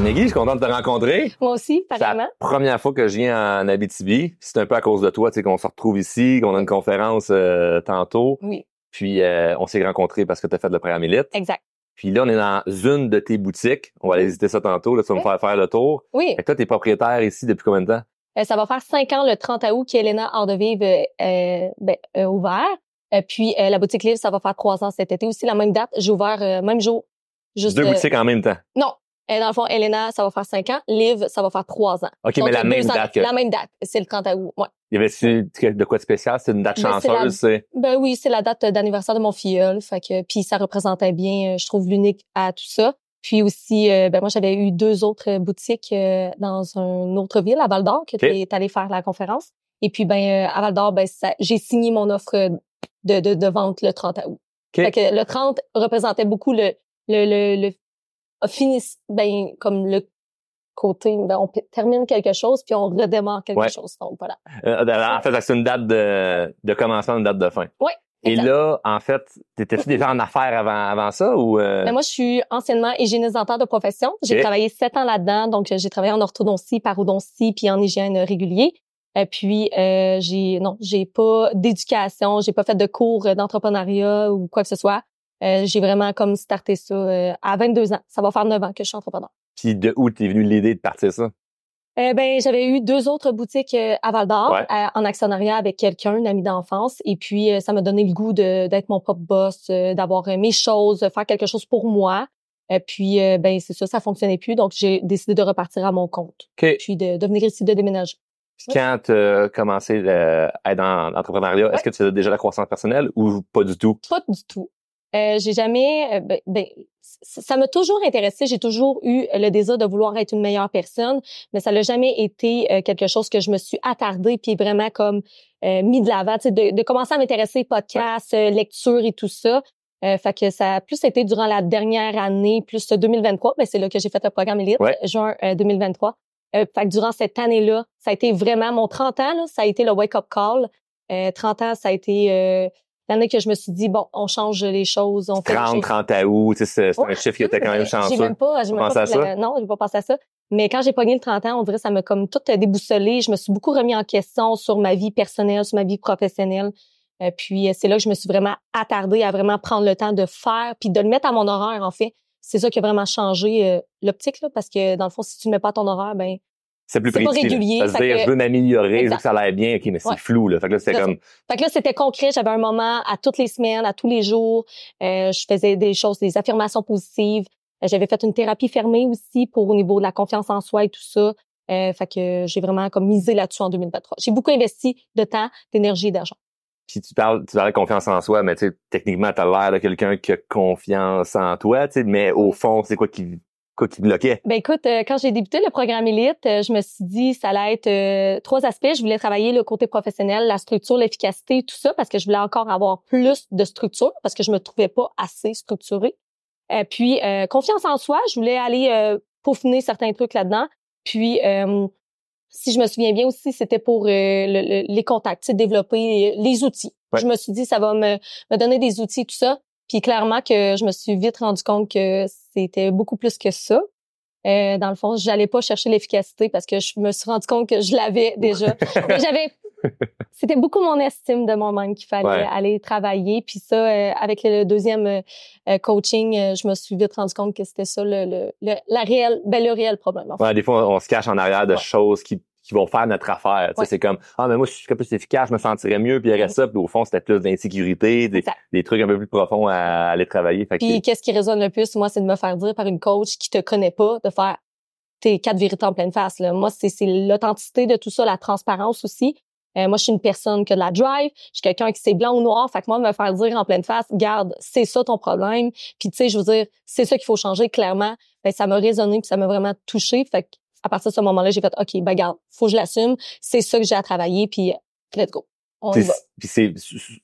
Maggie, je suis content de te rencontrer. Moi aussi, C'est pareillement. la première fois que je viens en Abitibi. C'est un peu à cause de toi, tu sais, qu'on se retrouve ici, qu'on a une conférence euh, tantôt. Oui, Puis euh, on s'est rencontrés parce que tu as fait le programme Elite. exact. Puis là, on est dans une de tes boutiques. On va aller visiter ça tantôt. Là, tu vas me faire faire le tour. Oui, que toi, t'es propriétaire ici depuis combien de temps? euh, ça va faire cinq ans le 30 août qu'Elena Art de Vivre euh, euh, ben, a ouvert. Euh, puis euh, la boutique Livre, ça va faire trois ans cet été aussi, la même date. J'ai ouvert euh, même jour. Juste, Deux euh, boutiques en même temps. Non. Euh, dans le fond, Elena, ça va faire cinq ans. Liv, ça va faire trois ans. OK, Donc, mais la même ans- date que... La même date. C'est le 30 août. Ouais. Il y avait de quoi de spécial? C'est une date Ben, la- chanceuse. Ben oui, c'est la date d'anniversaire de mon filleul. Fait que, puis ça représentait bien, euh, je trouve, l'unique à tout ça. Puis aussi, euh, ben moi, j'avais eu deux autres boutiques euh, dans une autre ville, à Val-d'Or, que OK. tu allé faire la conférence. Et puis, ben à Val-d'Or, ben, j'ai signé mon offre de, de, de vente le 30 août. OK. Fait que le 30 représentait beaucoup le, le, le, le fini, ben, comme le côté, ben, on termine quelque chose, puis on redémarre quelque Ouais. chose. Donc, voilà. Euh, en fait, c'est une date de, de commencement, une date de fin. Ouais, Et exact. là, en fait, t'étais-tu déjà en affaires avant, avant ça ou... euh, Ben, moi, je suis anciennement hygiéniste dentaire de profession. J'ai travaillé sept ans là-dedans. Donc, euh, j'ai travaillé en orthodontie, parodontie, puis en hygiène régulier. Et puis, euh, j'ai non, j'ai pas d'éducation, j'ai pas fait de cours euh, d'entrepreneuriat ou quoi que ce soit. Euh, j'ai vraiment comme starté ça euh, à 22 ans. Ça va faire 9 ans que je suis entrepreneur. Puis de où t'es venu l'idée de partir ça? Euh, ben, j'avais eu deux autres boutiques euh, à Val d'Or Ouais. en actionnariat avec quelqu'un, un ami d'enfance. Et puis, ça m'a donné le goût d'être mon propre boss, d'avoir mes choses, faire quelque chose pour moi. Et puis, ben, c'est ça, ça fonctionnait plus. Donc, j'ai décidé de repartir à mon compte. OK. Puis, de, de venir ici, de déménager. Puis quand t'as commencé euh, à être dans l'entrepreneuriat, est-ce que tu faisais déjà la croissance personnelle ou pas du tout? Pas du tout. Euh, j'ai jamais, euh, ben, ben, ça m'a toujours intéressé. J'ai toujours eu le désir de vouloir être une meilleure personne, mais ça n'a jamais été euh, quelque chose que je me suis attardée puis vraiment comme euh, mis de l'avant, de, de commencer à m'intéresser podcasts, euh, lecture et tout ça. Euh, fait que ça a plus été durant la dernière année, plus 2023. Ben c'est là que j'ai fait le programme Elite, Ouais. juin euh, 2023. Euh, fait que durant cette année-là, ça a été vraiment mon 30 ans, là, ça a été le wake-up call. Euh, 30 ans, ça a été euh, l'année que je me suis dit, bon, on change les choses, on fait les 30, choses 30 août, c'est c'est un chiffre qui était quand même chanceux. J'ai même pas, j'ai même Pensé pas à pris la- ça? non, j'ai pas pensé à ça. Mais quand j'ai pogné le 30 ans, on dirait ça m'a comme tout euh, déboussolé. Je me suis beaucoup remis en question sur ma vie personnelle, sur ma vie professionnelle. Euh, puis euh, c'est là que je me suis vraiment attardée à vraiment prendre le temps de faire, puis de le mettre à mon horaire en fait. C'est ça qui a vraiment changé euh, l'optique là, parce que dans le fond, si tu ne mets pas à ton horaire, ben C'est plus c'est pas précis. régulier, Ça dire, que- je veux m'améliorer, je veux que ça aille bien, ok, mais c'est Ouais. flou, là. Fait que là, c'était comme, Fait que là, c'était concret. J'avais un moment à toutes les semaines, à tous les jours. Euh, je faisais des choses, des affirmations positives. Euh, J'avais fait une thérapie fermée aussi pour au niveau de la confiance en soi et tout ça. Euh, fait que j'ai vraiment comme misé là-dessus en 2023. J'ai beaucoup investi de temps, d'énergie et d'argent. puis tu parles, tu parles de confiance en soi, mais tu sais, techniquement, t'as l'air de quelqu'un qui a confiance en toi, tu sais, mais au fond, c'est quoi qui, quoi qui bloquait? Ben écoute, euh, quand j'ai débuté le programme Elite, euh, je me suis dit ça allait être euh, trois aspects. Je voulais travailler le côté professionnel, la structure, l'efficacité, tout ça, parce que je voulais encore avoir plus de structure, parce que je me trouvais pas assez structurée. Euh, puis euh, confiance en soi, je voulais aller euh, peaufiner certains trucs là-dedans. Puis euh, si je me souviens bien aussi, c'était pour euh, le- le- les contacts, développer les outils. Ouais. Je me suis dit ça va me, me donner des outils tout ça. Puis clairement que je me suis vite rendu compte que c'était beaucoup plus que ça. Euh, dans le fond, j'allais pas chercher l'efficacité parce que je me suis rendu compte que je l'avais déjà. J'avais c'était beaucoup mon estime de moi-même qu'il fallait Ouais. aller travailler puis ça euh, avec le deuxième euh, euh, coaching, euh, je me suis vite rendu compte que c'était ça le, le, le la réelle ben le réel problème. en fait. Ouais, des fois, on, on se cache en arrière de Ouais. choses qui, qui vont faire notre affaire. Tu sais, Ouais. C'est comme, ah, mais moi, si je serais plus efficace, je me sentirais mieux, puis il y ça, puis au fond, c'était plus d'insécurité, des, trucs un peu plus profonds à, à aller travailler. Fait Puis qu'est-ce qui résonne le plus, moi, c'est de me faire dire par une coach qui te connaît pas, de faire tes quatre vérités en pleine face. Là. Moi, c'est l'authenticité de tout ça, la transparence aussi. Euh, moi, je suis une personne qui a de la drive. Je suis quelqu'un qui c'est blanc ou noir. Fait que moi, me faire dire en pleine face, garde, c'est ça ton problème. Puis tu sais, je veux dire, c'est ça qu'il faut changer clairement. Ben, ça m'a résonné puis ça m'a vraiment touché. Fait que à partir de ce moment-là, j'ai fait, ok, ben garde, faut que je l'assume. C'est ça que j'ai à travailler. Puis let's go. On y va. puis c'est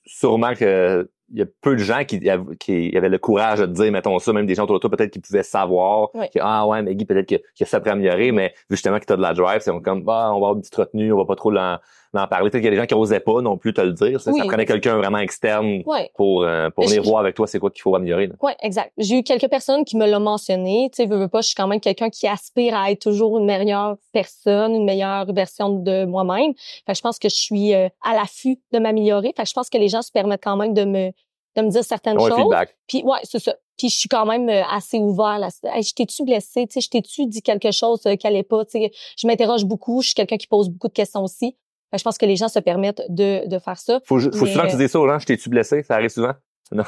sûrement que il y a peu de gens qui, av- qui avaient le courage de dire, mettons ça, même des gens autour de toi, peut-être qui pouvaient savoir Oui. que, ah ouais, mais Guy, peut-être que, que ça pourrait améliorer, mais justement que tu as de la drive, c'est comme, bah, on va avoir une petite retenue, on va pas trop l'en- d'en parler. Peut-être qu'il y a des gens qui osaient pas non plus te le dire. Ça, Oui. ça prenait quelqu'un vraiment externe Ouais. pour, euh, pour Je- venir voir avec toi c'est quoi qu'il faut améliorer. là. Ouais, exact. J'ai eu quelques personnes qui me l'ont mentionné. Tu sais, veux, veux pas, je suis quand même quelqu'un qui aspire à être toujours une meilleure personne, une meilleure version de moi-même. Fait que je pense que je suis euh, à l'affût de m'améliorer. Fait que je pense que les gens se permettent quand même de me de me dire certaines Ouais, choses. feedback. Puis ouais, c'est ça. Puis je suis quand même euh, assez ouvert là. Hey, je t'ai-tu blessé, tu sais, je t'ai-tu dit quelque chose euh, qui allait pas, tu sais, je m'interroge beaucoup, je suis quelqu'un qui pose beaucoup de questions aussi. Que je pense que les gens se permettent de, de faire ça. Faut, faut Mais- souvent que tu dises ça aux gens, je t'ai-tu blessé? Ça arrive souvent? Non.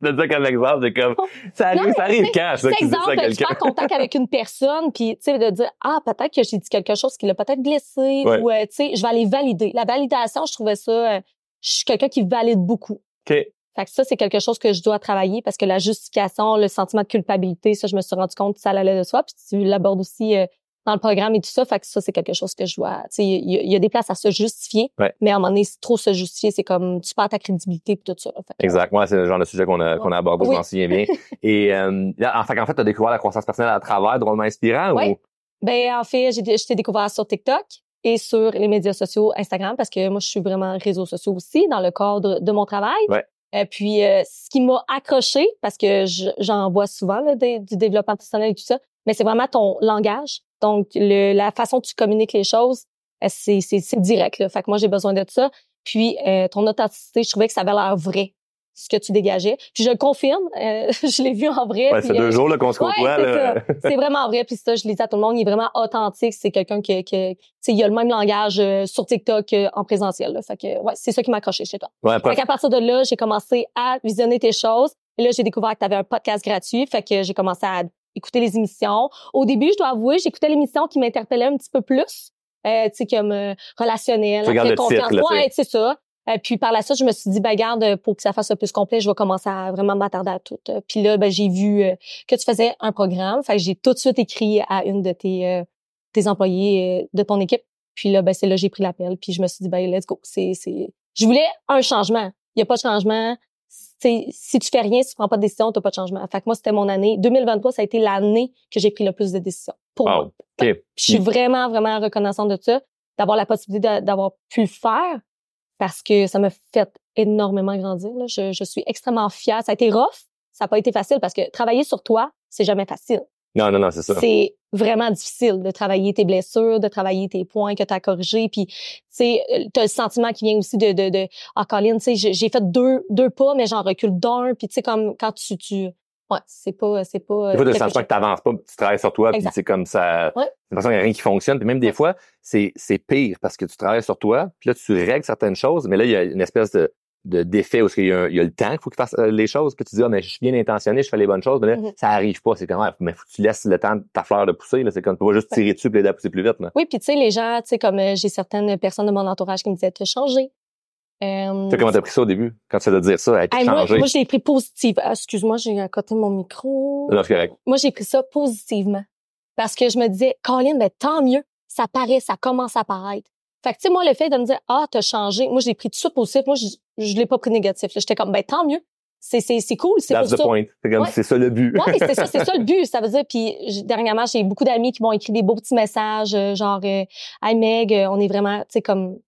de ça comme exemple, c'est comme, ça arrive, Non, ça arrive tu quand, ça, tu dis ça à exemple, je quelqu'un? prends contact avec une personne, puis tu sais, de dire ah peut-être que j'ai dit quelque chose qui l'a peut-être blessé, Ouais. ou euh, tu sais, je vais aller valider. La validation, je trouvais ça, euh, je suis quelqu'un qui valide beaucoup. OK. Fait que ça, c'est quelque chose que je dois travailler parce que la justification, le sentiment de culpabilité, ça, je me suis rendu compte que ça allait de soi. Puis tu l'abordes aussi euh, dans le programme et tout ça. Fait que ça, c'est quelque chose que je. Tu sais, il y, a- il y a des places à se justifier. Ouais. Mais à un moment donné, trop se justifier, c'est comme tu perds ta crédibilité puis tout ça. Fait que, Exact. Moi, c'est le genre de sujet qu'on a, qu'on a abordé, Oui. je m'en souviens bien. Et, euh, en fait, en fait, t'as découvert la croissance personnelle à travers Drôlement Inspirant Ouais. ou? Ben, en fait, j'ai je t'ai découvert sur TikTok et sur les médias sociaux Instagram parce que moi, je suis vraiment réseaux sociaux aussi dans le cadre de mon travail. Ouais. Et puis, euh, ce qui m'a accroché, parce que je- j'en vois souvent là, des- du développement personnel et tout ça, mais c'est vraiment ton langage. Donc, le, la façon dont tu communiques les choses, euh, c'est c'est- c'est direct. Là. Fait que moi, j'ai besoin de ça. Puis, euh, ton authenticité, je trouvais que ça avait l'air vrai, ce que tu dégageais. Puis, je le confirme. euh, je l'ai vu en vrai. Ouais, fait euh, deux jours, là, qu'on se Ouais, côtoie, c'est là. c'est vraiment vrai. Puis ça, je le dis à tout le monde, il est vraiment authentique. C'est quelqu'un qui, qui tu sais, il a le même langage euh, sur TikTok qu'en présentiel. Là. Fait que, ouais, c'est ça qui m'a accroché chez toi. Ouais, Fait qu'à partir de là, j'ai commencé à visionner tes choses. Et là, j'ai découvert que tu avais un podcast gratuit. Fait que j'ai commencé à écouter les émissions. Au début, je dois avouer, j'écoutais l'émission qui m'interpellait un petit peu plus. Euh, tu sais, comme euh, relationnel, après le confiance. ouais, c'est ça. Euh, puis par la suite, je me suis dit, ben garde, pour que ça fasse plus complet, je vais commencer à vraiment m'attarder à tout. Euh, Puis là, ben j'ai vu euh, que tu faisais un programme. Fait que j'ai tout de suite écrit à une de tes, euh, tes employés de ton équipe. Puis là, ben c'est là j'ai pris l'appel. Puis je me suis dit, ben let's go. C'est, c'est... Je voulais un changement. Il y a pas de changement. Si tu fais rien, si tu prends pas de décision, t'as pas de changement. Fait que moi, c'était mon année. 2023, ça a été l'année que j'ai pris le plus de décisions. Pour moi. wow. OK. Je suis vraiment, vraiment reconnaissante de ça, d'avoir la possibilité d'avoir pu le faire parce que ça m'a fait énormément grandir. Là. Je, je suis extrêmement fière. Ça a été rough. Ça n'a pas été facile parce que travailler sur toi, c'est jamais facile. Non, non, non, c'est ça. C'est vraiment difficile de travailler tes blessures, de travailler tes points que tu as corrigés. Puis, tu sais, tu as le sentiment qui vient aussi de, de, de ah, Colin, tu sais, j'ai fait deux, deux pas, mais j'en recule d'un. Puis, tu sais, comme quand tu... tu ouais, c'est pas... C'est pas Des fois, tu as le sentiment que t'avances pas, tu travailles sur toi, puis c'est comme ça. Ouais. L'impression qu'il n'y a rien qui fonctionne. Puis même des Ouais. fois, c'est, c'est pire parce que tu travailles sur toi, puis là, tu règles certaines choses, mais là, il y a une espèce de, de défait où il y, a il y a le temps qu'il faut qu'il fasse euh, les choses, puis tu dis, ah, mais je suis bien intentionné, je fais les bonnes choses, mais là, Mhm. ça arrive pas. C'est comme, ouais, mais faut que tu laisses le temps de ta fleur de pousser. C'est comme, tu peux pas juste tirer dessus puis l'aider à pousser plus vite, là. Oui, puis tu sais, les gens, tu sais, comme euh, j'ai certaines personnes de mon entourage qui me disaient, t'as changé. Euh, Tu sais comment t'as pris ça au début? Quand tu as de dire ça, être hey, moi, changé. moi, je l'ai pris positive. Ah, Excuse-moi, j'ai à côté mon micro. Non, c'est correct. Moi, j'ai pris ça positivement. Parce que je me disais, Colin, ben, tant mieux. Ça paraît, ça commence à paraître. Fait que, tu sais, moi, le fait de me dire, ah, t'as changé. Moi, je l'ai pris tout ça positif. Moi, je, je l'ai pas pris négatif. J'étais comme, ben, tant mieux. C'est, c'est, c'est cool. C'est pour the ça. C'est comme, Ouais. c'est ça le but. Oui, c'est ça, c'est ça le but. Ça veut dire, puis dernièrement, j'ai beaucoup d'amis qui m'ont écrit des beaux petits messages, euh, genre, euh, Hey Meg, euh, on est vraiment, tu sais, comme,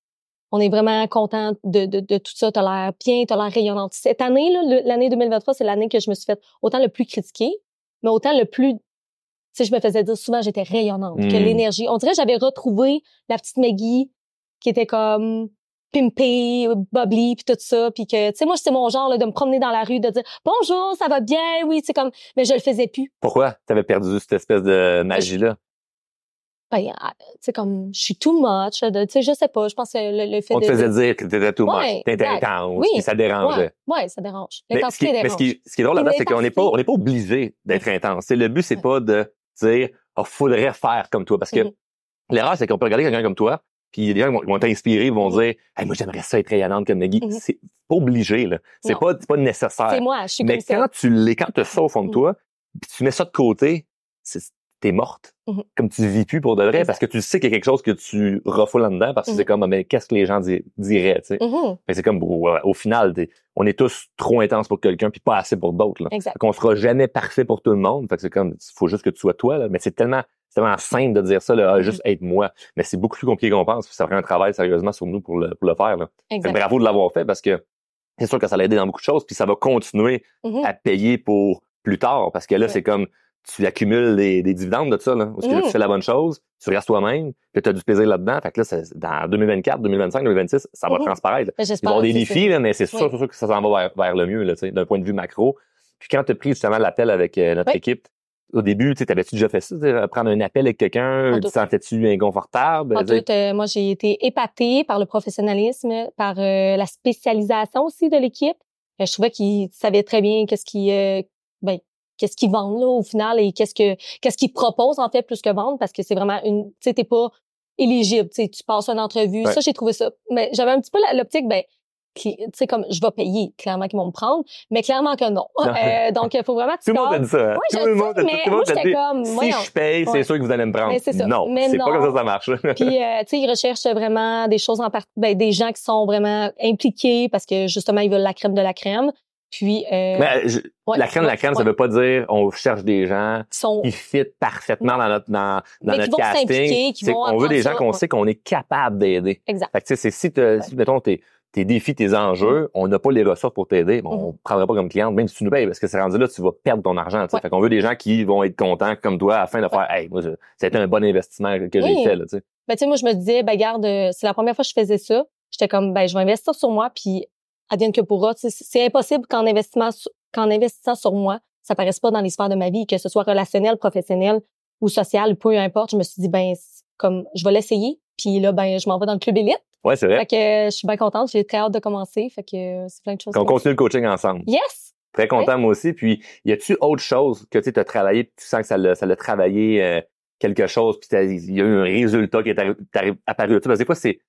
on est vraiment content de, de, de tout ça. T'as l'air bien, t'as l'air rayonnante. Cette année, là, l'année 2023, c'est l'année que je me suis fait autant le plus critiquer, mais autant le plus, tu sais, je me faisais dire souvent j'étais rayonnante, que Mm. l'énergie. On dirait que j'avais retrouvé la petite Maggie qui était comme pimpée, bubbly, puis tout ça, puis que, tu sais, moi, c'est mon genre là, de me promener dans la rue, de dire bonjour, ça va bien, oui, c'est comme, mais je le faisais plus. Pourquoi? T'avais perdu cette espèce de magie-là? Ben, ah, tu sais, comme, je suis too much, tu sais, je sais pas, je pense que le, le fait On de... te faisait dire que t'étais tout Ouais, much, t'étais intense, Oui. puis ça dérangeait. Ouais, ouais, ça dérange. L'intensité qui, mais dérange. ce, qui, ce qui est drôle là-dedans, c'est qu'on n'est pas, on n'est pas obligé d'être intense. C'est le but, c'est Ouais. pas de dire, oh, faudrait faire comme toi. Parce que Mhm. l'erreur, c'est qu'on peut regarder quelqu'un comme toi, puis il des gens qui vont, t'inspirer, ils vont Mhm. dire, hey, moi, j'aimerais ça être rayonnante comme Maggie. Mhm. C'est pas obligé, là. C'est pas, c'est pas nécessaire. C'est moi, je suis Mais comme quand ça. tu l'es, quand tu ça au fond de Mhm. toi, puis tu mets ça de côté, c'est, t'es morte. Mhm. Comme tu vis plus pour de vrai, Exact. parce que tu sais qu'il y a quelque chose que tu refoules là-dedans, parce que Mhm. c'est comme, Ah, mais qu'est-ce que les gens di- diraient, tu sais? Mhm, que c'est comme, au, au final, on est tous trop intenses pour quelqu'un, puis pas assez pour d'autres, là. Exact. Fait qu'on sera jamais parfait pour tout le monde. Fait que c'est comme, faut juste que tu sois toi, là. Mais c'est tellement c'est vraiment simple de dire ça, là, ah, Mm-hmm. juste être moi. Mais c'est beaucoup plus compliqué qu'on pense. puis Ça prend un travail sérieusement sur nous pour le, pour le faire. Là. Bravo de l'avoir fait parce que c'est sûr que ça l'a aidé dans beaucoup de choses. Puis ça va continuer Mhm. à payer pour plus tard. Parce que là, Ouais. c'est comme tu accumules des, des dividendes de ça. Là, parce que là, tu fais la bonne chose, tu restes toi-même, puis tu as du plaisir là-dedans. Fait que là, c'est- dans 2024, 2025, 2026, ça va Mhm. transparaître. Ben, Il va y J'espère. avoir des défis, là, mais c'est sûr, Oui. c'est sûr que ça s'en va vers, vers le mieux, là, d'un point de vue macro. Puis quand tu as pris justement l'appel avec euh, notre Oui. équipe, au début, tu sais, t'avais-tu déjà fait ça, prendre un appel avec quelqu'un, te sentais-tu inconfortable? En tout, euh, moi, j'ai été épatée par le professionnalisme, par euh, la spécialisation aussi de l'équipe. Euh, je trouvais qu'ils savaient très bien qu'est-ce qu'ils euh, ben, qu'est-ce qu'ils vendent là au final et qu'est-ce que qu'est-ce qu'ils proposent en fait plus que vendre parce que c'est vraiment une tu sais t'es pas éligible, tu passes une entrevue. Ouais. Ça j'ai trouvé ça mais j'avais un petit peu l'optique ben qui- tu sais comme je vais payer clairement qu'ils vont me prendre mais clairement que non. Euh, donc il faut vraiment que tout tu le monde a dit ça. hein? Tout le monde mais moi, j'étais comme, si voyons. je paye, c'est Ouais. sûr que vous allez me prendre. Mais c'est ça. Non, Mais c'est pas comme ça que ça marche. Puis, euh, tu sais, ils recherchent vraiment des choses en part... ben, des gens qui sont vraiment impliqués parce que justement, ils veulent la crème de la crème. Puis, euh, Mais, je- ouais, la crème de la ouais, crème, ça ouais. veut pas dire on cherche des gens Ils sont qui fit parfaitement dans notre dans, dans Mais qui notre vont casting. s'impliquer, qui vont qu'on veut des gens qu'on ça, sait qu'on est capable d'aider. exact. Fait que tu sais, c'est si, si mettons tes, tes défis, tes enjeux, on n'a pas les ressources pour t'aider, bon, on prendra pas comme cliente, même si tu nous payes, parce que c'est rendu là, tu vas perdre ton argent. Ouais. Fait qu'on veut des gens qui vont être contents comme toi afin de faire Hey, moi, je- ça a été un bon investissement que j'ai Oui. fait. Là, tu sais. Ben, tu sais, moi, je me disais, ben, garde, euh, c'est la première fois que je faisais ça. J'étais comme, ben, je vais investir sur moi, puis advienne que pourra. C'est impossible qu'en investissant, qu'en investissant sur moi, ça paraisse pas dans les sphères de ma vie, que ce soit relationnel, professionnel ou social, peu importe. Je me suis dit, ben, comme, je vais l'essayer. Puis là, ben, je m'en vais dans le club élite. C'est vrai. Fait que euh, je suis bien contente. J'ai très hâte de commencer. Fait que euh, c'est plein de choses. Qu'on continue le coaching ensemble. Yes! Très content, moi aussi. Puis, y a-tu autre chose que tu as travaillé, tu sens que ça l'a, ça l'a travaillé euh, quelque chose, puis il y a eu un résultat qui est apparu. Tu sais, Parce que des fois, c'est,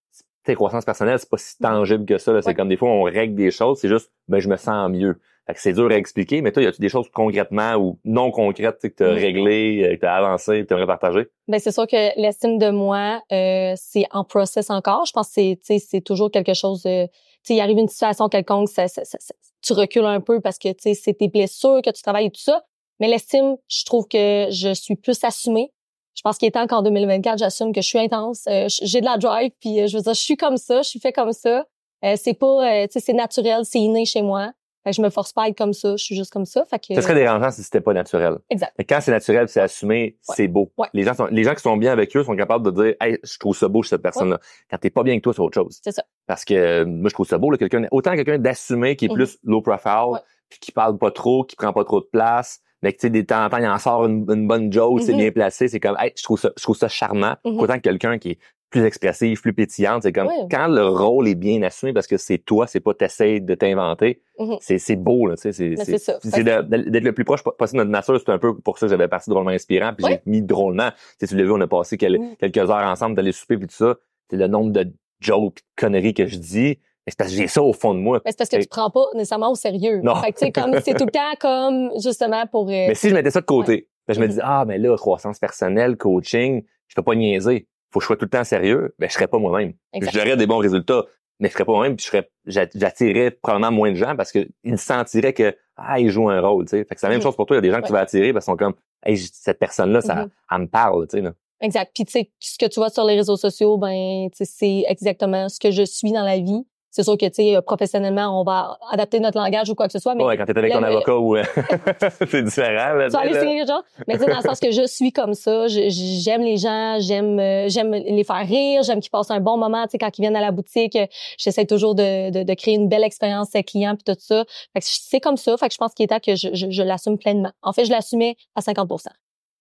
c'est croissance personnelle, c'est pas si tangible que ça. là. C'est Ouais. comme des fois, on règle des choses, c'est juste, ben, je me sens mieux. Fait que c'est dur à expliquer, mais toi, y a-tu des choses concrètement ou non concrètes que tu as réglées, euh, que tu as avancé, que tu aimerais partager? Ben c'est sûr que l'estime de moi, euh, c'est en process encore. Je pense que c'est, c'est toujours quelque chose. De, tu il arrive une situation quelconque, ça, ça- ça- ça- tu recules un peu parce que c'est tes blessures que tu travailles et tout ça. Mais l'estime, je trouve que je suis plus assumée. Je pense qu'il est temps qu'en 2024, j'assume que je suis intense, euh, j'ai de la drive, puis euh, je veux dire, je suis comme ça, je suis fait comme ça. Euh, c'est pas, euh, tu sais, c'est naturel, c'est inné chez moi. Fait que je me force pas à être comme ça, je suis juste comme ça. Fait que, Ça serait dérangeant si c'était pas naturel. Exact. Mais quand c'est naturel, c'est assumé, Ouais. c'est beau. Ouais. Les gens sont, les gens qui sont bien avec eux sont capables de dire, hey, je trouve ça beau chez cette personne-là. Quand t'es pas bien avec toi, c'est autre chose. C'est ça. Parce que euh, moi, je trouve ça beau, là, quelqu'un, autant quelqu'un d'assumé qui est Mhm. plus low profile, puis qui parle pas trop, qui prend pas trop de place, mais que tu sais, des temps en temps, il en sort une, une bonne joke, c'est Mhm. bien placé, c'est comme, hey, je trouve ça, je trouve ça charmant. Mhm. Autant que quelqu'un qui est plus expressif, plus pétillante, c'est comme, quand le rôle est bien assumé parce que c'est toi, c'est pas t'essayes de t'inventer, Mhm. c'est, c'est beau, là, tu sais, c'est, c'est d'être le plus proche possible de notre nature, c'est un peu pour ça que j'avais parti drôlement inspirant, puis j'ai mis drôlement. Tu sais, tu l'as vu, on a passé quel- Mhm. quelques heures ensemble d'aller souper puis tout ça. C'est le nombre de jokes de conneries que je dis. Mais c'est parce que j'ai ça au fond de moi. Mais c'est parce que tu prends pas nécessairement au sérieux. Non. Fait que, comme, c'est tout le temps comme, justement, pour, euh, Mais si je mettais ça de côté, ben, je me Mhm. dis, ah, mais là, croissance personnelle, coaching, je peux pas niaiser. Faut que je sois tout le temps sérieux. Ben, je serais pas moi-même. J'aurais des bons résultats, mais je serais pas moi-même puis je serais, j'a- j'attirerais probablement moins de gens parce que ils sentiraient que, ah, ils jouent un rôle, tu sais. Fait que c'est la même Mhm. chose pour toi. Il y a des gens que tu vas attirer parce qu'ils sont comme, hey, cette personne-là, ça, Mhm. elle me parle, tu sais, là. Exact. Puis tu sais, ce que tu vois sur les réseaux sociaux, ben, tu sais, c'est exactement ce que je suis dans la vie. C'est sûr que tu sais, professionnellement, on va adapter notre langage ou quoi que ce soit, mais Ouais, quand t'es avec ton le- avocat ou, euh, c'est différent, là. tu vas aller tu sais, là. signer les gens. Mais tu sais, dans le sens que je suis comme ça, j'aime les gens, j'aime euh, j'aime les faire rire, j'aime qu'ils passent un bon moment. Tu sais, quand ils viennent à la boutique, euh, j'essaie toujours de, de, de créer une belle expérience avec clients puis tout ça. Fait que c'est comme ça. Fait que je pense qu'il est temps que je, je, je l'assume pleinement. En fait, je l'assumais à 50%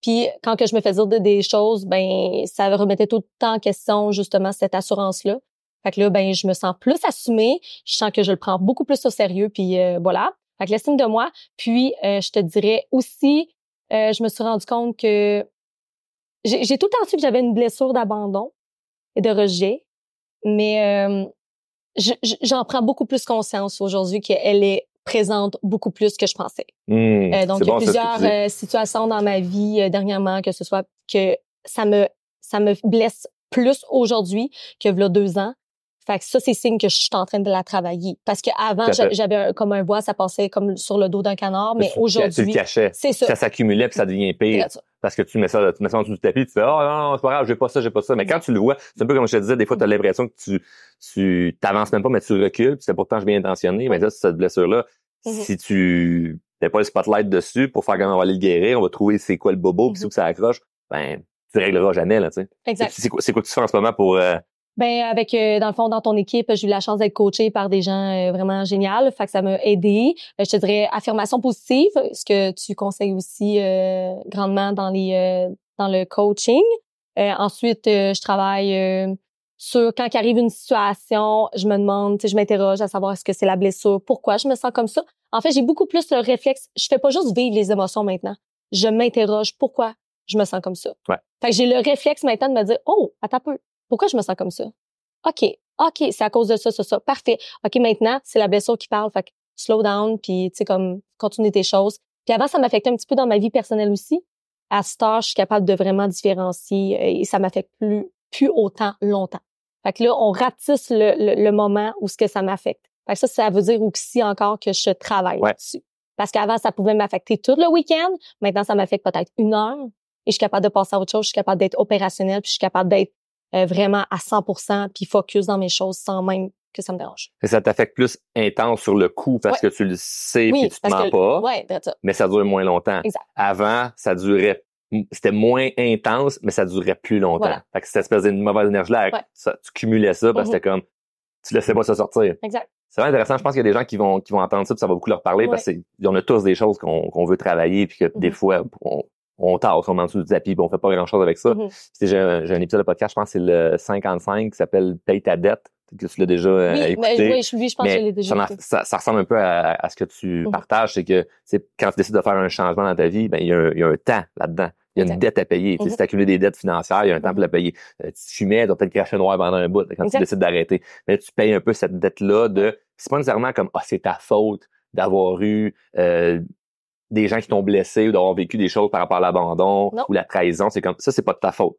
Puis quand que je me faisais dire des choses, ben ça remettait tout le temps en question justement cette assurance-là. Fait que là, ben je me sens plus assumée, je sens que je le prends beaucoup plus au sérieux, puis euh, voilà. Fait que l'estime de moi. Puis euh, je te dirais aussi, euh, je me suis rendu compte que j'ai tout le temps su que j'avais une blessure d'abandon et de rejet, mais euh, je- je- j'en prends beaucoup plus conscience aujourd'hui qu'elle est présente beaucoup plus que je pensais. Hum, Euh, donc, il y a bon, plusieurs euh, situations dans ma vie euh, dernièrement, que ce soit que ça me ça me blesse plus aujourd'hui que v'là deux ans. Fait que ça, c'est signe que je suis en train de la travailler. Parce qu'avant, j'avais un- comme un bois, ça passait comme sur le dos d'un canard, mais Tu- Tu le aujourd'hui, cachais. c'est ça. Ça s'accumulait puis ça devient pire. Parce que tu mets ça, tu mets ça en dessous du tapis, tu fais, oh non, non c'est pas grave, j'ai pas ça, j'ai pas ça. Mais quand tu le vois, c'est un peu comme je te disais, des fois, tu as l'impression que tu, tu t'avances même pas, mais tu recules, puis c'est pourtant bien intentionné. Mais là, cette blessure-là, Mhm. si tu n'as pas le spotlight dessus pour faire comment on va aller le guérir, on va trouver c'est quoi le bobo, puis Mhm. où que ça accroche, ben, tu régleras jamais, là, tu sais. Exact. C'est quoi, c'est quoi que tu fais en ce moment pour, euh, Ben avec euh, dans le fond dans ton équipe, j'ai eu la chance d'être coachée par des gens euh, vraiment géniaux, fait que ça m'a aidé. Euh, je te dirais affirmation positive, ce que tu conseilles aussi euh, grandement dans les euh, dans le coaching. Euh, ensuite, euh, je travaille euh, sur quand arrive une situation, je me demande, je m'interroge à savoir est-ce que c'est la blessure, pourquoi je me sens comme ça. En fait, j'ai beaucoup plus le réflexe. Je fais pas juste vivre les émotions maintenant. Je m'interroge pourquoi je me sens comme ça. Ouais. Fait que j'ai le réflexe maintenant de me dire oh attends peu pourquoi je me sens comme ça? OK, OK, c'est à cause de ça, ça, ça. Parfait. OK, maintenant, c'est la blessure qui parle. Fait que slow down, puis tu sais, comme, continue tes choses. Puis avant, ça m'affectait un petit peu dans ma vie personnelle aussi. À ce temps, je suis capable de vraiment différencier euh, et ça m'affecte plus, plus autant longtemps. Fait que là, on ratisse le, le, le moment où ce que ça m'affecte. Fait que ça, ça veut dire aussi encore que je travaille Ouais. là-dessus. Parce qu'avant, ça pouvait m'affecter tout le week-end. Maintenant, ça m'affecte peut-être une heure. Et je suis capable de passer à autre chose. Je suis capable d'être opérationnelle. Puis je suis capable d'être euh, vraiment à 100% puis focus dans mes choses sans même que ça me dérange. ça t'affecte plus intense sur le coup parce que tu le sais Oui, puis tu te mens que- pas, Ouais, c'est ça. mais ça dure moins longtemps. Exact. Avant, ça durait, c'était moins intense, mais ça durait plus longtemps. Voilà. Fait que cette espèce de mauvaise énergie-là, Ouais. tu cumulais ça parce que Mhm. c'était comme, tu laissais pas ça sortir. Exact. C'est vraiment intéressant. Je pense qu'il y a des gens qui vont qui vont entendre ça, puis ça va beaucoup leur parler Ouais. parce qu'on a tous des choses qu'on qu'on veut travailler, puis que des Mhm. fois on, on tasse, on met en dessous du tapis, puis on fait pas grand chose avec ça. Mhm. Puis J'ai un, épisode de podcast, je pense que c'est le 55 qui s'appelle Paye ta dette, que tu l'as déjà euh, Oui, écouté. mais, oui, je, oui, je pense que je l'ai déjà ça, écouté. ça, ça ressemble un peu à, à ce que tu Mhm. partages, c'est que quand tu décides de faire un changement dans ta vie, ben il y a un, il y a un temps là-dedans. Il y a une dette à payer. Tu sais, Mhm. Si tu accumules des dettes financières, il y a un temps pour la payer. Euh, tu fumais, tu as peut-être craché noir pendant un bout quand Exact. tu décides d'arrêter. Mais tu payes un peu cette dette-là de c'est pas nécessairement comme ah c'est ta faute d'avoir eu euh, des gens qui t'ont blessé ou d'avoir vécu des choses par rapport à l'abandon ou la trahison. C'est comme ça, c'est pas de ta faute.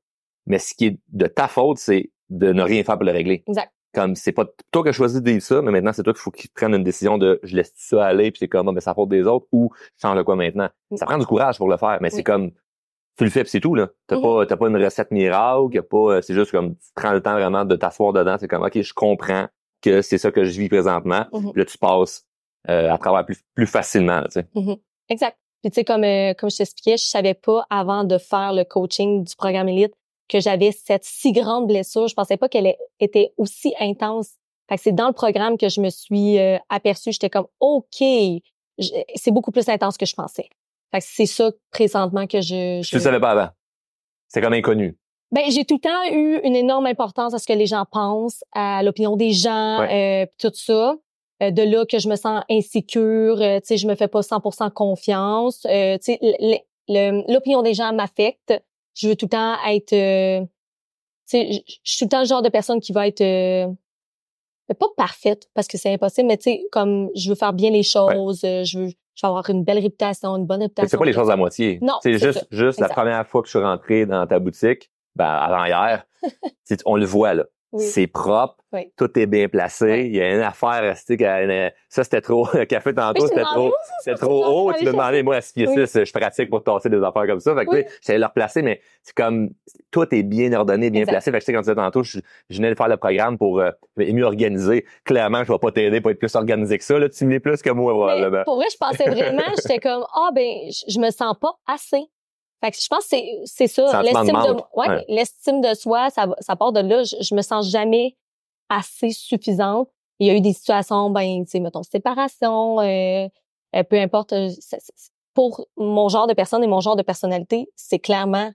Mais ce qui est de ta faute, c'est de ne rien faire pour le régler Exact. comme c'est pas toi qui as choisi de vivre ça, mais maintenant c'est toi qu'il faut qu'ils prennent une décision de je laisse ça aller puis c'est comme ah, ben, ça faute des autres ou je change de quoi maintenant? Mm. Ça prend du courage pour le faire, mais c'est comme tu le fais puis c'est tout là. T'as Mhm. pas t'as pas une recette miracle, y a pas euh, c'est juste comme tu prends le temps vraiment de t'asseoir dedans, c'est comme ok je comprends que c'est ça que je vis présentement, Mhm. puis là tu passes euh, à travers plus plus facilement, là, tu sais. Exact. Puis tu sais, comme, euh, comme je t'expliquais, je savais pas avant de faire le coaching du programme Elite que j'avais cette si grande blessure. Je pensais pas qu'elle ait- était aussi intense. Fait que c'est dans le programme que je me suis euh, aperçue. J'étais comme, OK, je- c'est beaucoup plus intense que je pensais. Fait que c'est ça présentement que je... Tu le savais pas avant? C'est comme inconnu. Ben, j'ai tout le temps eu une énorme importance à ce que les gens pensent, à l'opinion des gens, euh, puis tout ça. Euh, de là que je me sens insécure, euh, tu sais, je me fais pas 100% confiance. Euh, tu sais, l'opinion des gens m'affecte. Je veux tout le temps être, tu sais, je suis tout le temps le genre de personne qui va être euh, pas parfaite parce que c'est impossible, mais tu sais, comme je veux faire bien les choses, je veux, je veux avoir une belle réputation, une bonne réputation. C'est pas les choses à moitié. Non, C'est juste ça. juste la première fois que je suis rentré dans ta boutique, ben avant hier, on le voit là. Oui. C'est propre, Oui. tout est bien placé. Oui. Il y a une affaire, tu sais, que- ça c'était trop, le café tantôt, c'était trop, c'était ça, trop ça, haut. ça, Tu aller demandé, moi, à 6 pieds Oui. 6, je pratique pour tasser des affaires comme ça. Fait que, tu sais, j'allais le replacer, mais c'est comme, tout est bien ordonné, bien Exact. placé. Fait que, tu sais, quand tu disais tantôt, je, je venais de faire le programme pour euh, mieux organiser. Clairement, je vais pas t'aider pour être plus organisé que ça. Là, tu me l'es plus que moi, probablement. pour vrai, je pensais vraiment, j'étais comme ah ben je, je me sens pas assez. Fait que je pense que c'est c'est ça, de l'estime de, ouais, Ouais. l'estime de soi, ça ça part de là, je, je me sens jamais assez suffisante. Il y a eu des situations ben tu sais mettons séparation euh, euh, peu importe euh, pour mon genre de personne et mon genre de personnalité, c'est clairement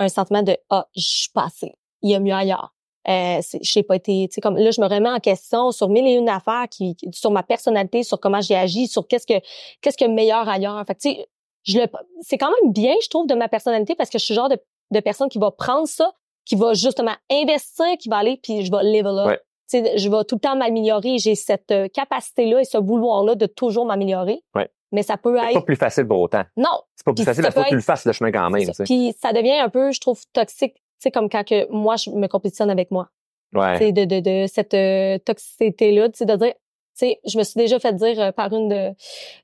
un sentiment de ah, je suis pas assez. Il y a mieux ailleurs. Euh, j'ai pas été, tu sais, comme là, je me remets en question sur mille et une affaires qui, qui- sur ma personnalité, sur comment j'ai agi, sur qu'est-ce que, qu'est-ce que meilleur ailleurs. Fait que, tu sais, je le, c'est quand même bien, je trouve, de ma personnalité parce que je suis le genre de, de personne qui va prendre ça, qui va justement investir, qui va aller, puis je vais level up. Ouais. Tu sais, je vais tout le temps m'améliorer. J'ai cette euh, capacité-là et ce vouloir-là de toujours m'améliorer. Ouais. Mais ça peut C'est être... pas plus facile pour autant. Non, C'est pas plus facile parce que tu le être- fasses le chemin quand même. c'est. Puis ça devient un peu, je trouve, toxique. Tu sais, comme quand que moi, je me compétitionne avec moi. Ouais. De, de, de cette euh, toxicité-là, tu sais, de dire, sais, je me suis déjà fait dire euh, par une de,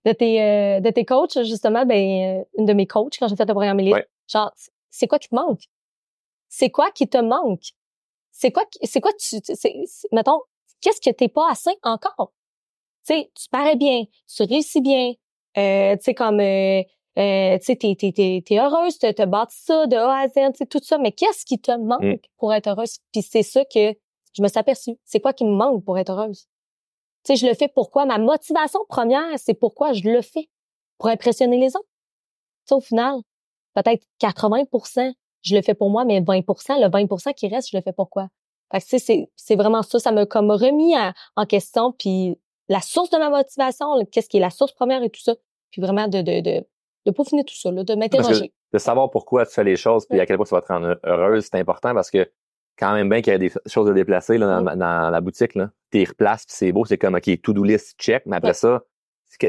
de tes, euh, de tes coachs, justement, ben, euh, une de mes coachs, quand j'ai fait le programme élite, Ouais. Genre, c'est quoi qui te manque? C'est quoi qui te manque? C'est quoi, c'est quoi tu, c'est, mettons, qu'est-ce que t'es pas assez encore? Tu sais, tu parais bien, tu réussis bien, euh, tu sais, comme, euh, euh, tu sais, t'es, t'es, t'es, t'es heureuse, t'as, t'as bâti ça de A à Z, tu sais, tout ça, mais qu'est-ce qui te manque Mm. pour être heureuse? Puis c'est ça que je me suis aperçue. C'est quoi qui me manque pour être heureuse? Tu sais, je le fais pourquoi? Ma motivation première, c'est pourquoi je le fais. Pour impressionner les autres. Tu sais, au final, peut-être 80% je le fais pour moi, mais 20% le 20% qui reste, je le fais pourquoi? Fait que, tu sais, c'est, c'est vraiment ça. Ça m'a comme remis à- en question, puis la source de ma motivation, qu'est-ce qui est la source première et tout ça. Puis vraiment de, de, de, de peaufiner tout ça, là, de m'interroger. de savoir pourquoi tu fais les choses puis Ouais. à quel point ça va te rendre heureuse, c'est important parce que quand même bien qu'il y a des choses à déplacer là, dans, dans la boutique, là, les replaces puis c'est beau, c'est comme OK, to-do list, check, mais après Ouais. ça,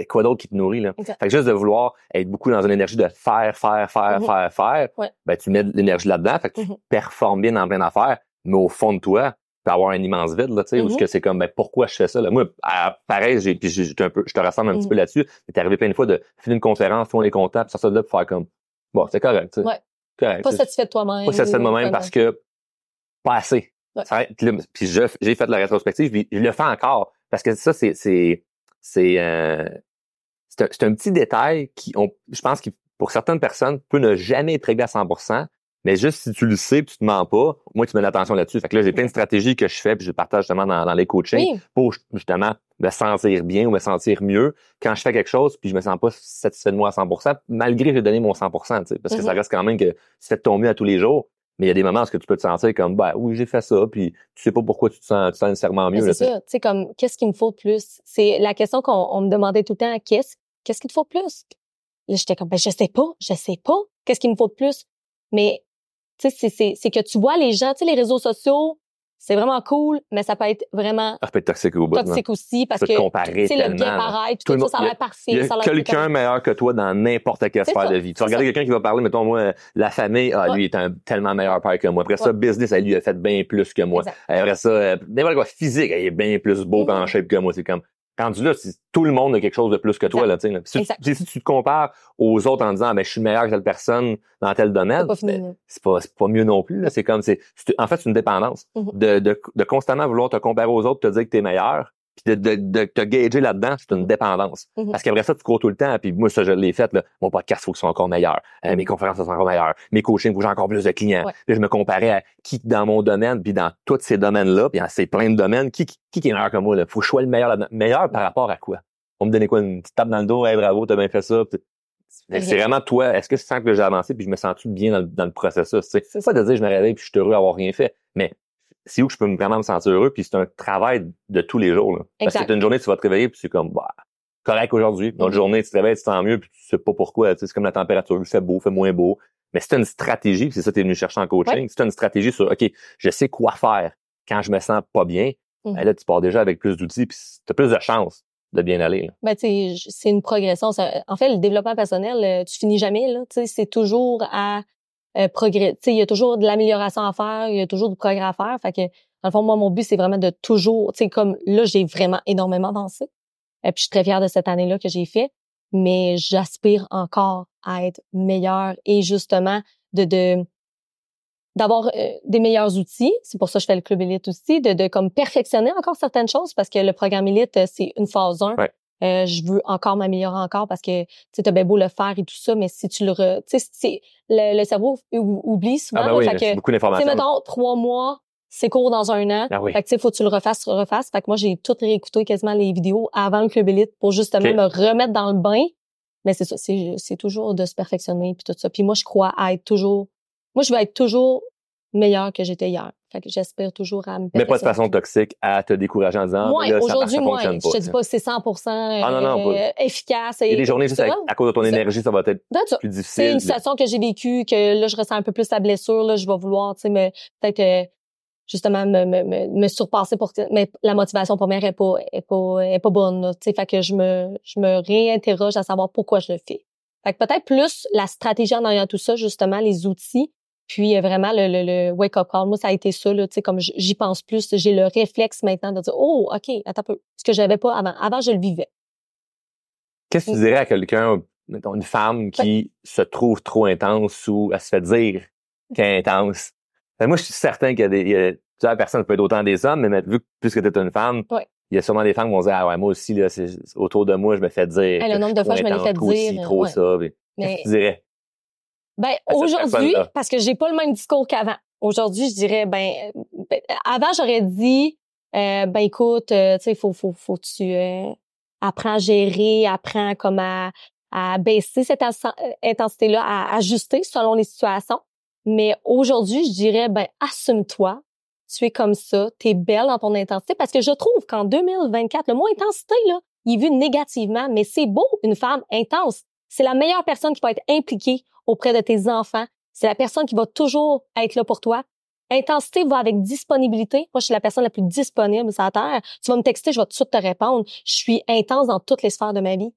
quoi d'autre qui te nourrit là? Fait que juste de vouloir être beaucoup dans une énergie de faire, faire, faire, Mhm. faire, faire, Ouais. ben tu mets de l'énergie là-dedans, fait que tu Mhm. performes bien dans plein d'affaires, mais au fond de toi, tu peux avoir un immense vide, là, tu sais, où Mhm. ce que c'est comme, ben, pourquoi je fais ça, là? Moi, à- pareil, j'ai, puis un peu, je te ressemble un petit peu là-dessus, mais t'es arrivé plein de fois de finir une conférence, tout le monde est content, puis sortir de là pour faire comme, bon, c'est correct, tu sais. Ouais. Correct. Pas satisfait de toi-même. pas satisfait de ou- moi-même parce que pas assez. Ouais. Puis j'ai fait la rétrospective, puis je le fais encore. Parce que ça, c'est c'est c'est euh, c'est un, c'est un petit détail qui, on, je pense, qui pour certaines personnes peut ne jamais être réglé à 100%. Mais juste si tu le sais, puis tu te mens pas, moi tu mets l'attention là-dessus. Fait que là j'ai plein de stratégies que je fais, puis je partage justement dans, dans les coachings Oui, pour justement me sentir bien ou me sentir mieux quand je fais quelque chose puis je me sens pas satisfait de moi à 100% malgré que j'ai donné mon 100% tu sais, parce que ça Mhm. reste quand même que c'est de ton mieux à tous les jours mais il y a des moments où est-ce que tu peux te sentir comme bah oui j'ai fait ça puis tu sais pas pourquoi tu te sens, tu te sens nécessairement mieux c'est ça, tu sais, comme, qu'est-ce qu'il me faut de plus? C'est la question qu'on on me demandait tout le temps, qu'est-ce, qu'est-ce qu'il te faut de plus? Là, j'étais comme, ben, je sais pas, je sais pas, qu'est-ce qu'il me faut de plus? Mais, tu sais, c'est, c'est, c'est que tu vois les gens, tu sais, les réseaux sociaux, c'est vraiment cool, mais ça peut être vraiment ça peut être toxique au bout toxique aussi parce que, comparer tu sais, le tellement, bien paraître, Tout tout, le ça, ça a l'air parfait. quelqu'un meilleur que toi dans n'importe quelle sphère de vie. Tu regardes quelqu'un qui va parler, mettons moi, la famille, ah, Ouais. lui est un tellement meilleur père que moi. Après ça, business, elle lui a fait bien plus que moi. Exact. Après ça, euh, n'importe quoi, physique, elle est bien plus beau Mhm. qu'en shape que moi. C'est comme, rendu là, tout le monde a quelque chose de plus que toi, là, tu là. Si, tu- si tu te compares aux autres en disant, ah, ben, je suis meilleur que telle personne dans tel domaine, C'est pas fini, ben, c'est pas, pas mieux non plus. C'est comme, c'est, en fait, c'est une dépendance. Mhm. De, de, de constamment vouloir te comparer aux autres, te dire que t'es meilleur, puis de, de, de te gager là-dedans, c'est une dépendance. Mhm. Parce qu'après ça, tu cours tout le temps, puis moi, ça, je l'ai fait, là. Mon podcast, faut que ce soit encore meilleur. Euh, Mhm. Mes conférences, ça soit encore meilleur. Mes coachings, faut que j'ai encore plus de clients. Ouais. Puis je me comparais à qui dans mon domaine, puis dans tous ces domaines-là, puis dans ces plein de domaines, qui, qui, qui est meilleur que moi, là? Faut que je sois le meilleur là-dedans. Meilleur par rapport à quoi? On me donnait quoi? Une petite tape dans le dos? Hey, bravo, t'as bien fait ça. C'est vraiment toi. Est-ce que tu sens que j'ai avancé puis je me sens-tu bien dans, le- dans le processus? C'est pas de dire je me réveille puis je suis heureux d'avoir rien fait, mais c'est où que je peux vraiment me sentir heureux puis c'est un travail de tous les jours. Là. Parce que t'as une journée, tu vas te réveiller puis c'est comme bah, correct aujourd'hui. Une autre Mhm. journée, tu te réveilles, tu te sens mieux puis tu sais pas pourquoi. tu sais, C'est comme la température, il fait beau, il fait moins beau. Mais c'est une stratégie, puis c'est ça que tu es venu chercher en coaching. C'est une stratégie sur OK, je sais quoi faire quand je me sens pas bien. Mhm. Ben là, tu pars déjà avec plus d'outils puis tu as plus de chances de bien aller. là. Ben, tu sais, j- c'est une progression. Ça- en fait, le développement personnel, euh, tu finis jamais, là. Tu sais, c'est toujours à euh, progrès. Il y a toujours de l'amélioration à faire, il y a toujours du progrès à faire. Fait que, dans le fond, moi, mon but, c'est vraiment de toujours, tu sais, comme là, j'ai vraiment énormément avancé. Et puis, je suis très fière de cette année-là que j'ai fait. Mais j'aspire encore à être meilleure et justement de, de, d'avoir euh, des meilleurs outils. C'est pour ça que je fais le club élite aussi, de, de comme perfectionner encore certaines choses parce que le programme élite, euh, c'est une phase 1. Ouais. Euh, je veux encore m'améliorer encore parce que tu sais, t'as bien beau le faire et tout ça, mais si tu le re... tu sais, c'est le, le cerveau ou- oublie souvent. Ah ben oui, fait que, beaucoup d'informations. mettons, trois mois, c'est court dans un an. Ah oui. Fait que, tu sais, faut que tu le refasses, refasses. Fait que moi, j'ai tout réécouté quasiment les vidéos avant le club élite pour justement Ok. me remettre dans le bain. Mais c'est ça, c'est, c'est toujours de se perfectionner puis tout ça. Puis moi, je crois à être toujours, moi, je veux être toujours meilleure que j'étais hier. Fait que j'espère toujours à me mais pas de façon toxique à te décourager en disant ça- aujourd'hui, fonctionne Je te dis pas c'est 100% euh, Ah, non, non, pas. efficace. Des journées juste avec- à cause de ton C'est énergie, ça va être That's plus C'est difficile. une situation que j'ai vécue, que là, je ressens un peu plus la blessure. Là, je vais vouloir, tu sais, peut-être euh, justement me, me, me, surpasser pour que- mais la motivation première est pas est pas est pas bonne. Tu sais, fait que je me je me réinterroge à savoir pourquoi je le fais. Fait que peut-être plus la stratégie en arrière tout ça, justement, les outils, puis euh, vraiment le, le, le wake up call. Moi, ça a été ça, là, tu sais, comme j'y pense plus, j'ai le réflexe maintenant de dire oh ok, attends un peu, ce que j'avais pas avant. Avant, je le vivais. Qu'est-ce que tu dirais à quelqu'un, mettons, une femme qui se trouve trop intense ou elle se fait dire qu'elle est intense? Ben, moi, je suis certain qu'il y a des, il y a, plusieurs personnes, ça peut être autant des hommes, mais vu que puisque tu es une femme, Ouais. il y a sûrement des femmes qui vont dire, ah ouais, moi aussi, là, autour de moi, je me fais dire. Hey, le nombre de fois, je me l'ai fait dire, ci, trop ouais. ça. puis Qu'est-ce Mais que tu dirais? Ben, cette aujourd'hui, parce que j'ai pas le même discours qu'avant. Aujourd'hui, je dirais, ben, ben, avant, j'aurais dit, euh, ben, écoute, euh, tu sais, faut, faut, faut tu euh, apprends à gérer, apprends comme à, à baisser cette euh, intensité-là, à ajuster selon les situations. Mais aujourd'hui, je dirais, ben, assume-toi. Tu es comme ça, tu es belle dans ton intensité parce que je trouve qu'en 2024, le mot intensité, là, il est vu négativement, mais c'est beau, une femme intense. C'est la meilleure personne qui peut être impliquée auprès de tes enfants. C'est la personne qui va toujours être là pour toi. Intensité va avec disponibilité. Moi, je suis la personne la plus disponible sur la Terre. Tu vas me texter, je vais tout de suite te répondre. Je suis intense dans toutes les sphères de ma vie.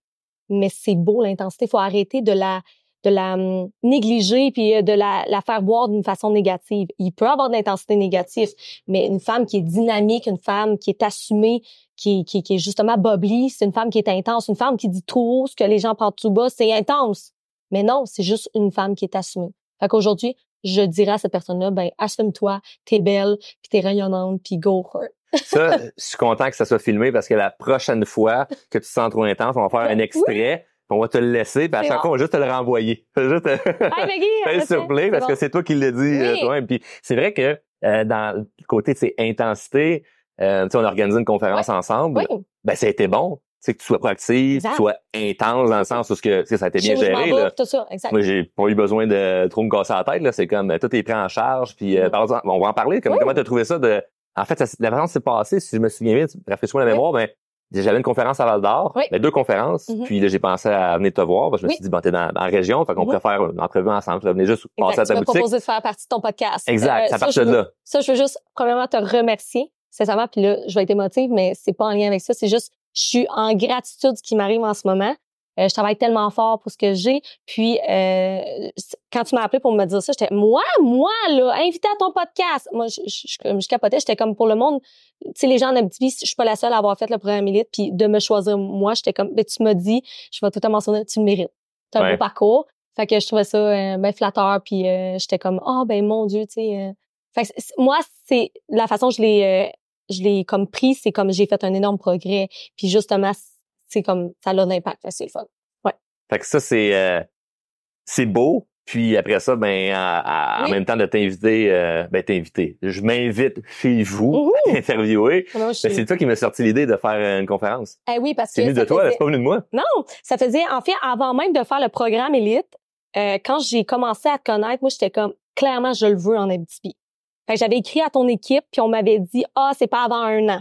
Mais c'est beau, l'intensité. Il faut arrêter de la de la hum, négliger puis euh, de la, la faire boire d'une façon négative. Il peut avoir de l'intensité négative, mais une femme qui est dynamique, une femme qui est assumée, qui, qui, qui est justement bubbly, c'est une femme qui est intense, une femme qui dit tout haut ce que les gens pensent tout bas, c'est intense. Mais non, c'est juste une femme qui est assumée. Fait qu'aujourd'hui, je dirais à cette personne-là, ben, assume-toi, t'es belle, puis t'es rayonnante, puis go for it. Ça, je suis content que ça soit filmé parce que la prochaine fois que tu te sens trop intense, on va faire un extrait, puis on va te le laisser, puis à chaque bon. fois, on va juste te le renvoyer. Juste te- Hey, Maggie, plaît, C'est parce bon. que c'est toi qui l'as dit euh, Oui. toi-même. Puis c'est vrai que euh, dans le côté de ces intensités, euh, tu sais, on a organisé une conférence ensemble. Oui, Ben, ça a été bon. Tu sais, que tu sois proactif, que Exact. tu sois intense dans le sens où ce que, tu ça a été bien géré. Là. tout ça, exact. Moi, j'ai pas eu besoin de trop me casser la tête. Là. C'est comme, tout est pris en charge. Puis, euh, Mm. par exemple, on va en parler. Comme, Oui. Comment tu as trouvé ça? de En fait, ça, la façon que c'est passé, si je me souviens bien, rafraîchis-moi la mémoire, ben, j'avais une conférence à Val d'Or, Oui. ben, deux conférences. Mhm. Puis là, j'ai pensé à venir te voir. parce que je me suis dit, bon, t'es dans, dans la région, fait qu'on Mhm. pourrait faire une entrevue ensemble. Je venais juste passer Exact. à Tu ta m'as boutique. proposé de faire partie de ton podcast. Exact, Euh, ça ça, de veux- là. Ça, je veux juste, premièrement, te remercier, sincèrement, puis là, je vais être émotive, mais c'est pas en lien avec ça. C'est juste, je suis en gratitude de ce qui m'arrive en ce moment. Euh, je travaille tellement fort pour ce que j'ai. Puis, euh, quand tu m'as appelé pour me dire ça, j'étais, moi, moi, là, invité à ton podcast. Moi, je, je, je, je capotais, j'étais comme pour le monde. Tu sais, les gens en Abitibi, je suis pas la seule à avoir fait le programme élite, puis de me choisir moi, j'étais comme, ben, tu m'as dit, je vais tout te mentionner, tu le mérites. T'as un beau parcours. Fait que je trouvais ça euh, ben flatteur, puis euh, j'étais comme, oh, ben, mon Dieu, tu sais. euh. Fait que moi, c'est la façon que je l'ai, euh, je l'ai comme pris, c'est comme j'ai fait un énorme progrès. Puis justement, c'est comme ça a que C'est le fun. Fait que ça, c'est euh, c'est beau. Puis après ça, ben à- à- en même temps de t'inviter, euh, ben t'inviter. Je m'invite chez vous Ouhou! à t'interviewer. Moi, je suis- Ben, c'est toi qui m'as sorti l'idée de faire euh, une conférence. Eh oui, parce que C'est venu de toi, faisait- c'est pas venu de moi. Non, ça faisait, en fait, avant même de faire le programme Élite, euh, quand j'ai commencé à te connaître, moi, j'étais comme, clairement, je le veux en Abitibi. Fait que j'avais écrit à ton équipe, puis on m'avait dit, ah, c'est pas avant un an.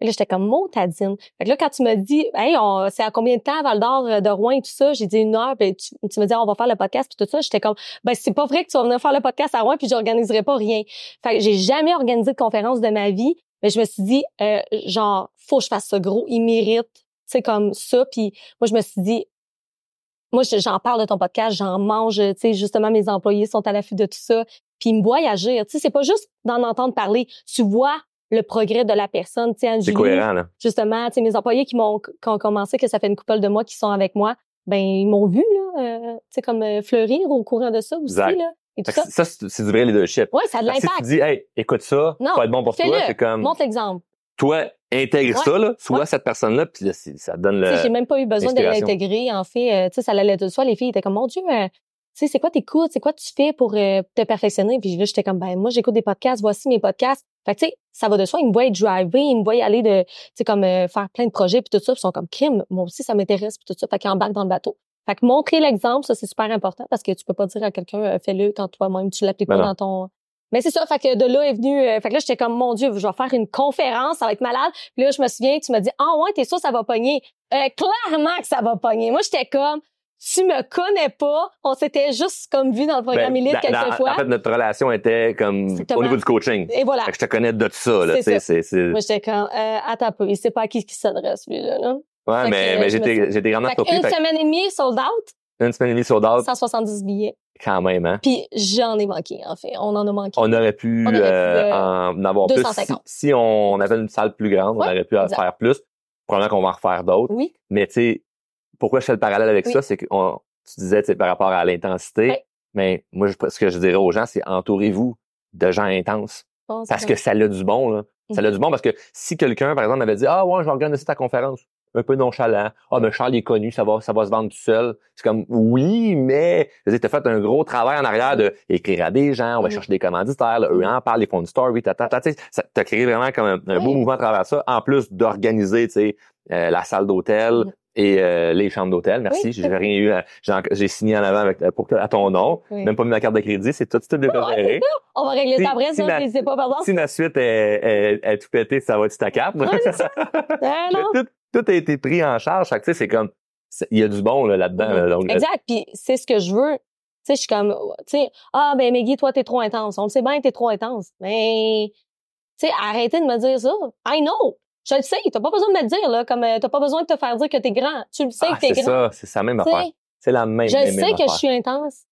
Et là, j'étais comme, motadine. Fait que là, quand tu m'as dit, hey, c'est à combien de temps, Val d'Or, euh, de Rouen et tout ça, j'ai dit une heure, puis tu, tu me dis, on va faire le podcast, puis tout ça, j'étais comme, ben, c'est pas vrai que tu vas venir faire le podcast à Rouen, puis j'organiserai pas rien. Fait que j'ai jamais organisé de conférence de ma vie, mais je me suis dit, euh, genre, faut que je fasse ça gros, il mérite, tu sais, comme ça, puis moi, je me suis dit, moi, je- j'en parle de ton podcast, j'en mange, tu sais, justement, mes employés sont à l'affût de tout ça, puis ils me voient agir. Tu sais, c'est pas juste d'en entendre parler, tu vois le progrès de la personne, tu sais, C'est cohérent, là. justement, tu sais, mes employés qui m'ont qui ont commencé, que ça fait une couple de mois qu'ils sont avec moi, ben ils m'ont vu, là, euh, tu sais, comme euh, fleurir au courant de ça aussi, Exact. là, et tout ça. ça, c'est du vrai leadership. Ouais, ça a de que si tu l'impact. dis, hey, écoute ça, Non, ça va être bon pour toi, c'est comme, Montre l'exemple. toi, intègre Ouais. ça, là, sois Ouais. cette personne-là, puis là, ça donne Tu sais, le... j'ai même pas eu besoin de l'intégrer. En fait, euh, tu sais, ça allait de soi. Les filles étaient comme, mon Dieu, euh, sais, c'est quoi t'écoutes? C'est quoi tu fais pour euh, te perfectionner? Puis là, j'étais comme, ben, moi, j'écoute des podcasts. Voici mes podcasts. Fait que, tu sais, ça va de soi. Ils me voient driver. Ils me voient aller de, tu sais, comme, euh, faire plein de projets puis tout ça. Puis ils sont comme, crime, moi aussi, ça m'intéresse puis tout ça. Fait qu'ils embarquent dans le bateau. Fait que montrer l'exemple, ça, c'est super important parce que tu peux pas dire à quelqu'un, euh, fais-le quand toi-même, tu l'appliques Ben pas non. dans ton... Mais c'est ça, fait que de là est venu, euh, fait que là j'étais comme mon Dieu, je vais faire une conférence, ça va être malade. Puis là je me souviens, tu m'as dit ah ouais t'es sûr ça va pogner. Euh, clairement que ça va pogner. Moi j'étais comme tu me connais pas, on s'était juste comme vu dans le programme Ben, Elite dans- quelques dans- fois. En fait, notre relation était comme Exactement. au niveau du coaching. et voilà. Fait que je te connais de ça, là, C'est c'est... Moi j'étais comme euh, attends un peu, il sait pas à qui qui s'adresse lui là. là. Ouais, Fait mais, que, j'étais grandement surpris. une Fait semaine et demie sold out, une semaine et demie sold out, 170 billets. quand même, hein. Puis j'en ai manqué en fait, on en a manqué. On aurait pu, On aurait pu, euh, euh, en avoir plus. Si, 250. si on avait une salle plus grande, on aurait pu en exact. faire plus. Probablement qu'on va en refaire d'autres. Oui, Mais tu sais, pourquoi je fais le parallèle avec Oui. ça, c'est qu'on tu disais, par rapport à l'intensité. Mais moi, je- ce que je dirais aux gens, c'est entourez-vous de gens intenses. Bon, Parce vrai. que ça a du bon, là. Ça Mhm. a du bon parce que si quelqu'un, par exemple, m'avait dit, ah ouais, je vais organiser ta conférence. Un peu nonchalant. Ah, mais Charles est connu, ça va, ça va se vendre tout seul. C'est comme, oui, mais, tu t'as fait un gros travail en arrière de écrire à des gens, on va Mhm. chercher des commanditaires, là, eux en parlent, ils font une story, tata, tu t'as créé vraiment comme un, un beau mouvement à travers ça, en plus d'organiser, tu sais, euh, la salle d'hôtel Mhm. Et euh, les chambres d'hôtel. Merci, Oui, j'ai rien eu, à- j'ai signé en avant avec, pour, à ton nom, Oui. même pas mis ma carte de crédit, c'est tout, tout géré. On va régler Si- ça après, si ça, ma- n'hésitez pas, pardon. Si ma suite est, est, est tout pété, ça va être ta carte. Ça. Ah, non. tout, tout a été pris en charge. Tu sais, c'est comme, il y a du bon là, là-dedans. là, donc, Exact. Puis c'est ce que je veux. Tu sais, je suis comme, tu sais, ah ben Maggie, toi t'es trop intense. On le sait bien, t'es trop intense. Mais, tu sais, arrêtez de me dire ça. I know. Je le sais. T'as pas besoin de me le dire là. Comme euh, t'as pas besoin de te faire dire que t'es grand. Tu le sais ah, que t'es c'est grand. ça, c'est ça même Tu sais, affaire. C'est la même, je même, sais que je suis intense.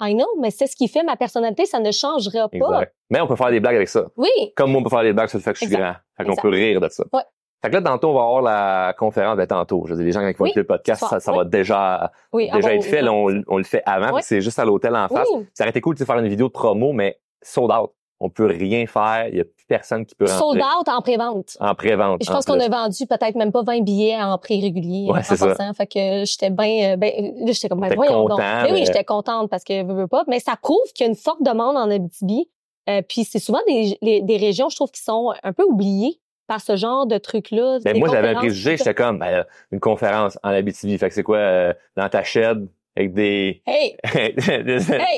I know, mais c'est ce qui fait ma personnalité. Ça ne changera pas. Mais on peut faire des blagues avec ça. Oui. Comme moi, on peut faire des blagues sur le fait que je suis Exact. grand. Fait qu'on peut rire de ça. Ouais. Fait que là, tantôt, on va avoir la conférence, ben tantôt. Je veux dire, les gens, qui vont Oui, écouter le podcast, ça, ça Oui. va déjà, Oui. déjà ah bon, être fait. Là, on, on le fait avant, c'est juste à l'hôtel en face. Ça aurait été cool de faire une vidéo de promo, mais sold out. On peut rien faire. Il y a plus personne qui peut rentrer Sold out en pré-vente. en pré-vente. Je en pense qu'on a vendu peut-être même pas 20 billets en prix régulier. Ouais, c'est ça. Fait que j'étais bien, ben, j'étais comme, ben, voyons donc. content, Mais oui, mais- j'étais contente parce que veux, veux pas. Mais ça prouve qu'il y a une forte demande en Abitibi. Euh, puis c'est souvent des, les- des régions, je trouve, qui sont un peu oubliées par ce genre de trucs-là. Ben, des moi, j'avais un préjugé, j'étais comme, ben, une conférence en Abitibi. Fait que c'est quoi, euh, dans ta shed, avec des... Hey, je,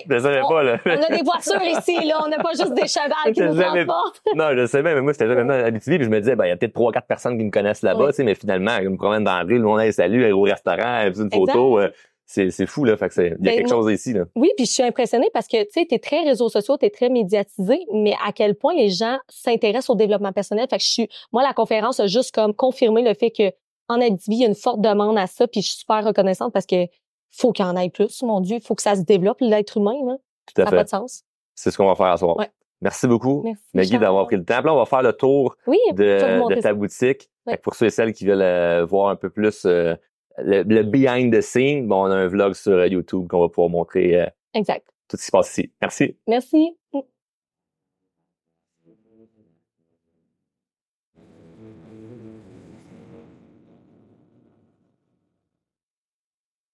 je savais on- pas, là. on a des voitures ici, là. On n'a pas juste des chevals qui nous jamais- transportent. non, je sais bien, mais moi, c'était jamais dans Abitibi, puis je me disais, ben, il y a peut-être trois, quatre personnes qui me connaissent là-bas, Oui. tu sais, mais finalement, je me promène dans la rue, le monde, hey, salut, aller au restaurant, elle fait une photo, euh, c'est, c'est fou, là. Fait que c'est, il y a Ben, quelque chose ici, là. Oui, puis je suis impressionnée parce que tu sais, t'es très réseaux sociaux, t'es très médiatisé, mais à quel point les gens s'intéressent au développement personnel? Fait que je suis, moi, la conférence a juste comme confirmé le fait que en Abitibi, il y a une forte demande à ça, puis je suis super reconnaissante parce que faut qu'il y en ait plus, mon Dieu, faut que ça se développe l'être humain, là. Tout Ça à n'a pas fait. de sens. C'est ce qu'on va faire à soir. Ouais. Merci beaucoup, Merci. Maggie, d'avoir pris le temps. Puis là, on va faire le tour Oui, de, ta boutique. Ouais. Fait pour ceux et celles qui veulent euh, voir un peu plus euh, le, le behind the scene, bon, on a un vlog sur euh, YouTube qu'on va pouvoir montrer Exact. tout ce qui se passe ici. Merci. Merci.